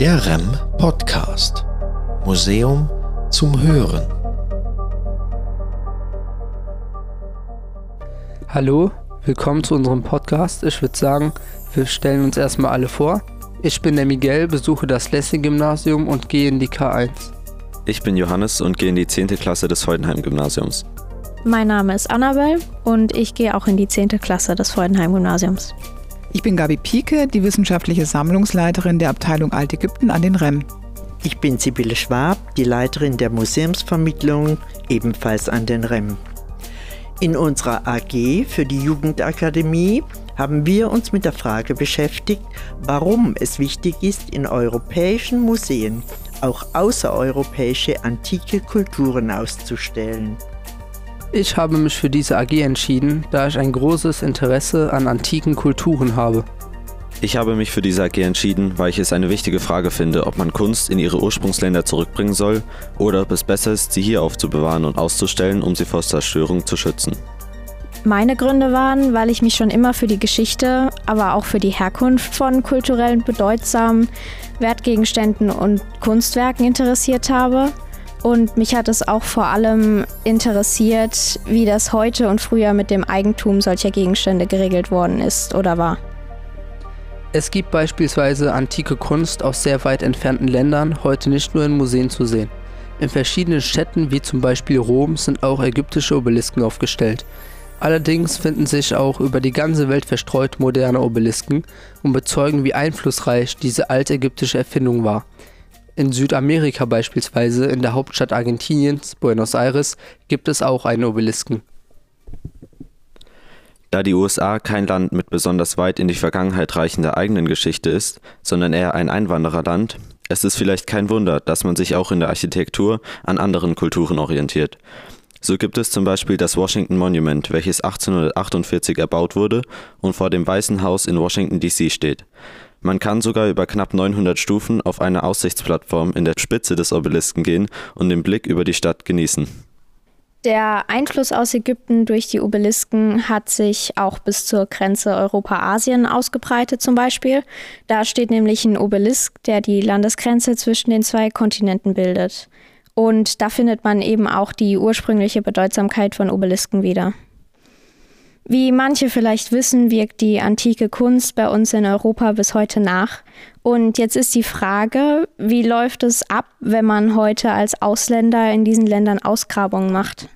Der REM Podcast. Museum zum Hören. Hallo, willkommen zu unserem Podcast. Ich würde sagen, wir stellen uns erstmal alle vor. Ich bin der Miguel, besuche das Lessing-Gymnasium und gehe in die K1. Ich bin Johannes und gehe in die 10. Klasse des Freudenheim-Gymnasiums. Mein Name ist Annabel und ich gehe auch in die 10. Klasse des Freudenheim-Gymnasiums. Ich bin Gabi Pieke, die wissenschaftliche Sammlungsleiterin der Abteilung Altägypten an den REM. Ich bin Sibylle Schwab, die Leiterin der Museumsvermittlung, ebenfalls an den REM. In unserer AG für die Jugendakademie haben wir uns mit der Frage beschäftigt, warum es wichtig ist, in europäischen Museen auch außereuropäische antike Kulturen auszustellen. Ich habe mich für diese AG entschieden, da ich ein großes Interesse an antiken Kulturen habe. Ich habe mich für diese AG entschieden, weil ich es eine wichtige Frage finde, ob man Kunst in ihre Ursprungsländer zurückbringen soll oder ob es besser ist, sie hier aufzubewahren und auszustellen, um sie vor Zerstörung zu schützen. Meine Gründe waren, weil ich mich schon immer für die Geschichte, aber auch für die Herkunft von kulturell bedeutsamen Wertgegenständen und Kunstwerken interessiert habe und mich hat es auch vor allem interessiert, wie das heute und früher mit dem Eigentum solcher Gegenstände geregelt worden ist oder war. Es gibt beispielsweise antike Kunst aus sehr weit entfernten Ländern heute nicht nur in Museen zu sehen. In verschiedenen Städten wie zum Beispiel Rom sind auch ägyptische Obelisken aufgestellt. Allerdings finden sich auch über die ganze Welt verstreut moderne Obelisken und bezeugen, wie einflussreich diese altägyptische Erfindung war. In Südamerika beispielsweise, in der Hauptstadt Argentiniens, Buenos Aires, gibt es auch einen Obelisken. Da die USA kein Land mit besonders weit in die Vergangenheit reichender eigenen Geschichte ist, sondern eher ein Einwandererland, ist es vielleicht kein Wunder, dass man sich auch in der Architektur an anderen Kulturen orientiert. So gibt es zum Beispiel das Washington Monument, welches 1848 erbaut wurde und vor dem Weißen Haus in Washington, D.C. steht. Man kann sogar über knapp 900 Stufen auf eine Aussichtsplattform in der Spitze des Obelisken gehen und den Blick über die Stadt genießen. Der Einfluss aus Ägypten durch die Obelisken hat sich auch bis zur Grenze Europa-Asien ausgebreitet zum Beispiel. Da steht nämlich ein Obelisk, der die Landesgrenze zwischen den zwei Kontinenten bildet. Und da findet man eben auch die ursprüngliche Bedeutsamkeit von Obelisken wieder. Wie manche vielleicht wissen, wirkt die antike Kunst bei uns in Europa bis heute nach. Und jetzt ist die Frage, wie läuft es ab, wenn man heute als Ausländer in diesen Ländern Ausgrabungen macht?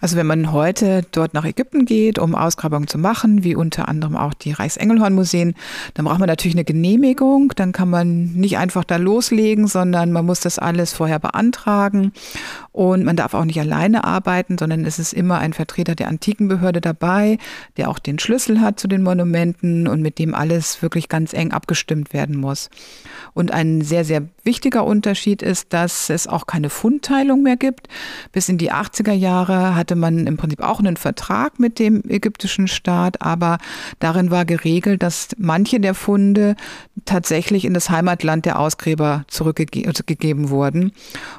Also wenn man heute dort nach Ägypten geht, um Ausgrabungen zu machen, wie unter anderem auch die Reichsengelhorn-Museen, dann braucht man natürlich eine Genehmigung. Dann kann man nicht einfach da loslegen, sondern man muss das alles vorher beantragen. Und man darf auch nicht alleine arbeiten, sondern es ist immer ein Vertreter der Antikenbehörde dabei, der auch den Schlüssel hat zu den Monumenten und mit dem alles wirklich ganz eng abgestimmt werden muss. Und ein sehr, sehr wichtiger Unterschied ist, dass es auch keine Fundteilung mehr gibt. Bis in die 80er Jahre hatte man im Prinzip auch einen Vertrag mit dem ägyptischen Staat, aber darin war geregelt, dass manche der Funde tatsächlich in das Heimatland der Ausgräber zurückgegeben wurden.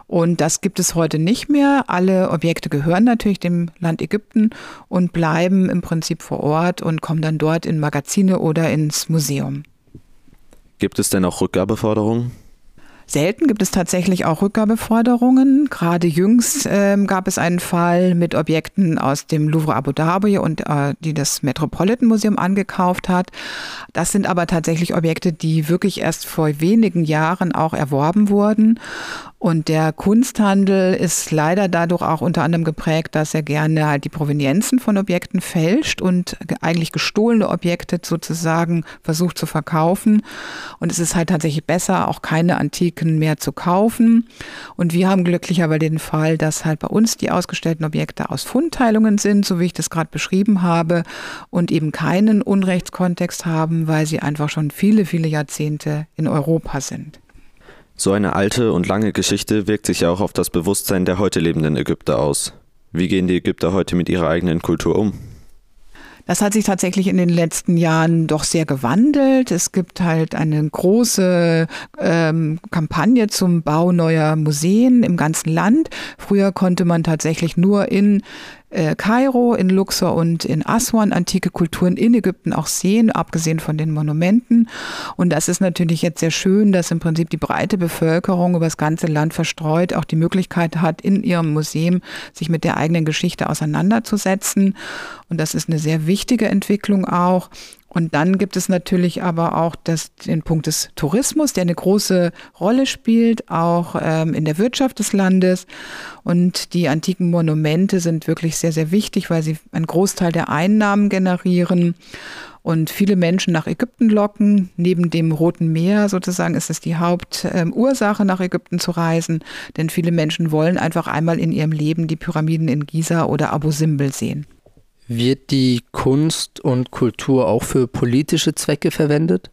Und das gibt es heute nicht mehr. Alle Objekte gehören natürlich dem Land Ägypten und bleiben im Prinzip vor Ort und kommen dann dort in Magazine oder ins Museum. Gibt es denn auch Rückgabeforderungen? Selten gibt es tatsächlich auch Rückgabeforderungen. Gerade jüngst äh, gab es einen Fall mit Objekten aus dem Louvre Abu Dhabi und äh, die das Metropolitan Museum angekauft hat. Das sind aber tatsächlich Objekte, die wirklich erst vor wenigen Jahren auch erworben wurden. Und der Kunsthandel ist leider dadurch auch unter anderem geprägt, dass er gerne halt die Provenienzen von Objekten fälscht und eigentlich gestohlene Objekte sozusagen versucht zu verkaufen. Und es ist halt tatsächlich besser, auch keine Antiken mehr zu kaufen. Und wir haben glücklicherweise den Fall, dass halt bei uns die ausgestellten Objekte aus Fundteilungen sind, so wie ich das gerade beschrieben habe, und eben keinen Unrechtskontext haben, weil sie einfach schon viele, viele Jahrzehnte in Europa sind. So eine alte und lange Geschichte wirkt sich ja auch auf das Bewusstsein der heute lebenden Ägypter aus. Wie gehen die Ägypter heute mit ihrer eigenen Kultur um? Das hat sich tatsächlich in den letzten Jahren doch sehr gewandelt. Es gibt halt eine große ähm, Kampagne zum Bau neuer Museen im ganzen Land. Früher konnte man tatsächlich nur in äh, Kairo, in Luxor und in Aswan antike Kulturen in Ägypten auch sehen, abgesehen von den Monumenten. Und das ist natürlich jetzt sehr schön, dass im Prinzip die breite Bevölkerung über das ganze Land verstreut auch die Möglichkeit hat, in ihrem Museum sich mit der eigenen Geschichte auseinanderzusetzen. Und das ist eine sehr wichtige Entwicklung auch. Und dann gibt es natürlich aber auch das, den Punkt des Tourismus, der eine große Rolle spielt, auch ähm, in der Wirtschaft des Landes. Und die antiken Monumente sind wirklich sehr, sehr wichtig, weil sie einen Großteil der Einnahmen generieren und viele Menschen nach Ägypten locken. Neben dem Roten Meer sozusagen ist es die Hauptursache, ähm, nach Ägypten zu reisen, denn viele Menschen wollen einfach einmal in ihrem Leben die Pyramiden in Giza oder Abu Simbel sehen. Wird die Kunst und Kultur auch für politische Zwecke verwendet?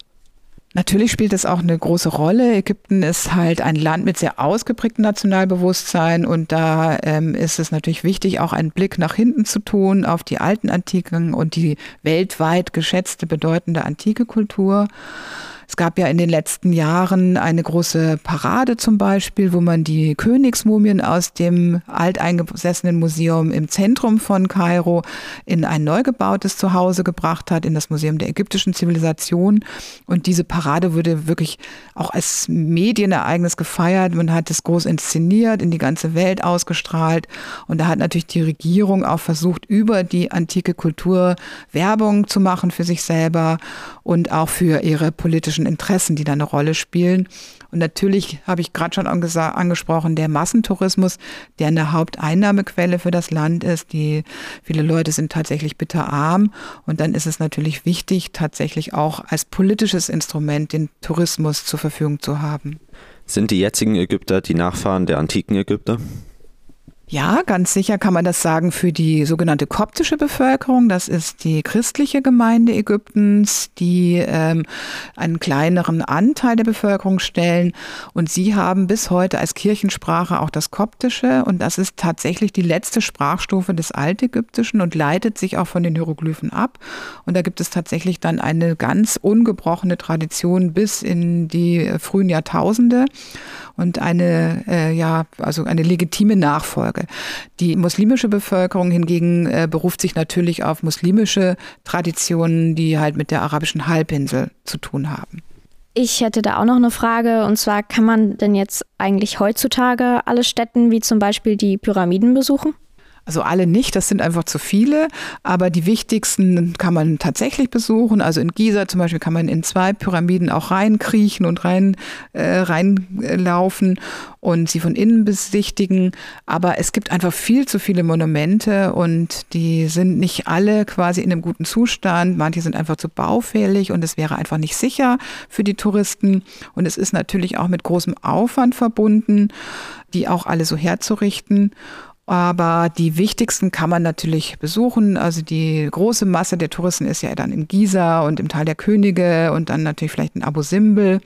Natürlich spielt es auch eine große Rolle. Ägypten ist halt ein Land mit sehr ausgeprägtem Nationalbewusstsein und da ähm, ist es natürlich wichtig, auch einen Blick nach hinten zu tun auf die alten Antiken und die weltweit geschätzte, bedeutende antike Kultur. Es gab ja in den letzten Jahren eine große Parade zum Beispiel, wo man die Königsmumien aus dem alteingesessenen Museum im Zentrum von Kairo in ein neu gebautes Zuhause gebracht hat, in das Museum der ägyptischen Zivilisation. Und diese Parade wurde wirklich auch als Medienereignis gefeiert. Man hat es groß inszeniert, in die ganze Welt ausgestrahlt. Und da hat natürlich die Regierung auch versucht, über die antike Kultur Werbung zu machen für sich selber und auch für ihre politischen politischen Interessen, die da eine Rolle spielen. Und natürlich habe ich gerade schon angesprochen, der Massentourismus, der eine Haupteinnahmequelle für das Land ist. Die, viele Leute sind tatsächlich bitterarm. Und dann ist es natürlich wichtig, tatsächlich auch als politisches Instrument den Tourismus zur Verfügung zu haben. Sind die jetzigen Ägypter die Nachfahren der antiken Ägypter? Ja, ganz sicher kann man das sagen für die sogenannte koptische Bevölkerung. Das ist die christliche Gemeinde Ägyptens, die ähm, einen kleineren Anteil der Bevölkerung stellen. Und sie haben bis heute als Kirchensprache auch das Koptische. Und das ist tatsächlich die letzte Sprachstufe des Altägyptischen und leitet sich auch von den Hieroglyphen ab. Und da gibt es tatsächlich dann eine ganz ungebrochene Tradition bis in die frühen Jahrtausende und eine, äh, ja, also eine legitime Nachfolge. Die muslimische Bevölkerung hingegen äh, beruft sich natürlich auf muslimische Traditionen, die halt mit der arabischen Halbinsel zu tun haben. Ich hätte da auch noch eine Frage, und zwar kann man denn jetzt eigentlich heutzutage alle Städten wie zum Beispiel die Pyramiden besuchen? Also alle nicht, das sind einfach zu viele, aber die wichtigsten kann man tatsächlich besuchen. Also in Giza zum Beispiel kann man in zwei Pyramiden auch reinkriechen und rein, äh, reinlaufen und sie von innen besichtigen. Aber es gibt einfach viel zu viele Monumente und die sind nicht alle quasi in einem guten Zustand. Manche sind einfach zu baufällig und es wäre einfach nicht sicher für die Touristen. Und es ist natürlich auch mit großem Aufwand verbunden, die auch alle so herzurichten. Aber die wichtigsten kann man natürlich besuchen. Also die große Masse der Touristen ist ja dann in Giza und im Tal der Könige und dann natürlich vielleicht in Abu Simbel.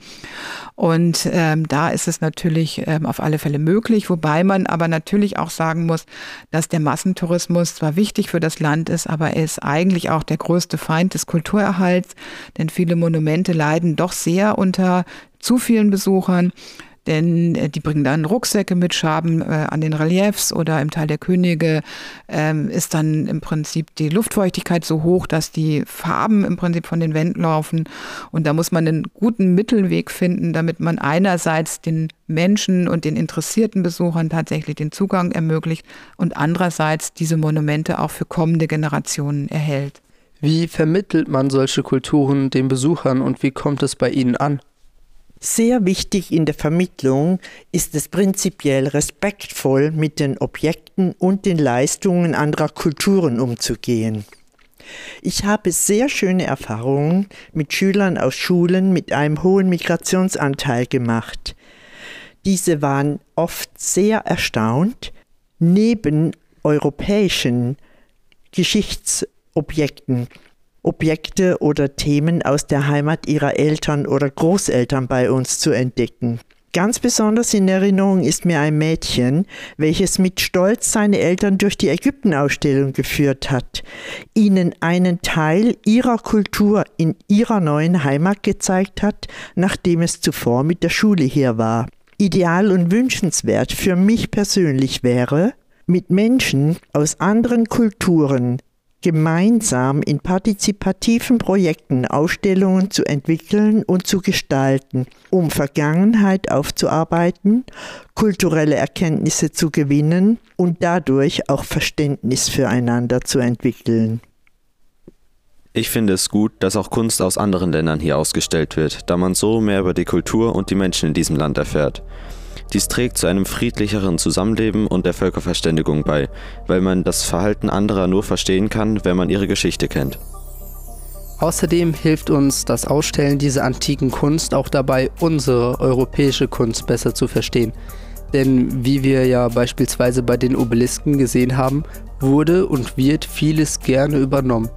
Und ähm, da ist es natürlich ähm, auf alle Fälle möglich, wobei man aber natürlich auch sagen muss, dass der Massentourismus zwar wichtig für das Land ist, aber er ist eigentlich auch der größte Feind des Kulturerhalts, denn viele Monumente leiden doch sehr unter zu vielen Besuchern denn äh, die bringen dann Rucksäcke mit Schaben äh, an den Reliefs oder im Teil der Könige ähm, ist dann im Prinzip die Luftfeuchtigkeit so hoch, dass die Farben im Prinzip von den Wänden laufen und da muss man einen guten Mittelweg finden, damit man einerseits den Menschen und den interessierten Besuchern tatsächlich den Zugang ermöglicht und andererseits diese Monumente auch für kommende Generationen erhält. Wie vermittelt man solche Kulturen den Besuchern und wie kommt es bei ihnen an? Sehr wichtig in der Vermittlung ist es prinzipiell respektvoll mit den Objekten und den Leistungen anderer Kulturen umzugehen. Ich habe sehr schöne Erfahrungen mit Schülern aus Schulen mit einem hohen Migrationsanteil gemacht. Diese waren oft sehr erstaunt, neben europäischen Geschichtsobjekten Objekte oder Themen aus der Heimat ihrer Eltern oder Großeltern bei uns zu entdecken. Ganz besonders in Erinnerung ist mir ein Mädchen, welches mit Stolz seine Eltern durch die Ägyptenausstellung geführt hat, ihnen einen Teil ihrer Kultur in ihrer neuen Heimat gezeigt hat, nachdem es zuvor mit der Schule hier war. Ideal und wünschenswert für mich persönlich wäre, mit Menschen aus anderen Kulturen gemeinsam in partizipativen Projekten Ausstellungen zu entwickeln und zu gestalten, um Vergangenheit aufzuarbeiten, kulturelle Erkenntnisse zu gewinnen und dadurch auch Verständnis füreinander zu entwickeln. Ich finde es gut, dass auch Kunst aus anderen Ländern hier ausgestellt wird, da man so mehr über die Kultur und die Menschen in diesem Land erfährt. Dies trägt zu einem friedlicheren Zusammenleben und der Völkerverständigung bei, weil man das Verhalten anderer nur verstehen kann, wenn man ihre Geschichte kennt. Außerdem hilft uns das Ausstellen dieser antiken Kunst auch dabei, unsere europäische Kunst besser zu verstehen. Denn wie wir ja beispielsweise bei den Obelisken gesehen haben, wurde und wird vieles gerne übernommen.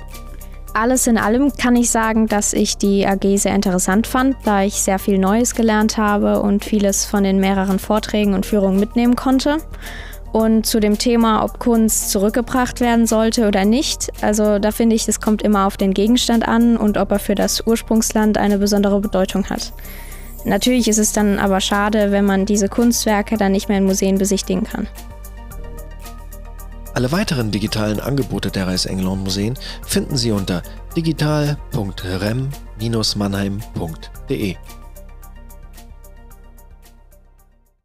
Alles in allem kann ich sagen, dass ich die AG sehr interessant fand, da ich sehr viel Neues gelernt habe und vieles von den mehreren Vorträgen und Führungen mitnehmen konnte. Und zu dem Thema, ob Kunst zurückgebracht werden sollte oder nicht, also da finde ich, es kommt immer auf den Gegenstand an und ob er für das Ursprungsland eine besondere Bedeutung hat. Natürlich ist es dann aber schade, wenn man diese Kunstwerke dann nicht mehr in Museen besichtigen kann. Alle weiteren digitalen Angebote der Reichsengelhorn Museen finden Sie unter digital.rem-mannheim.de.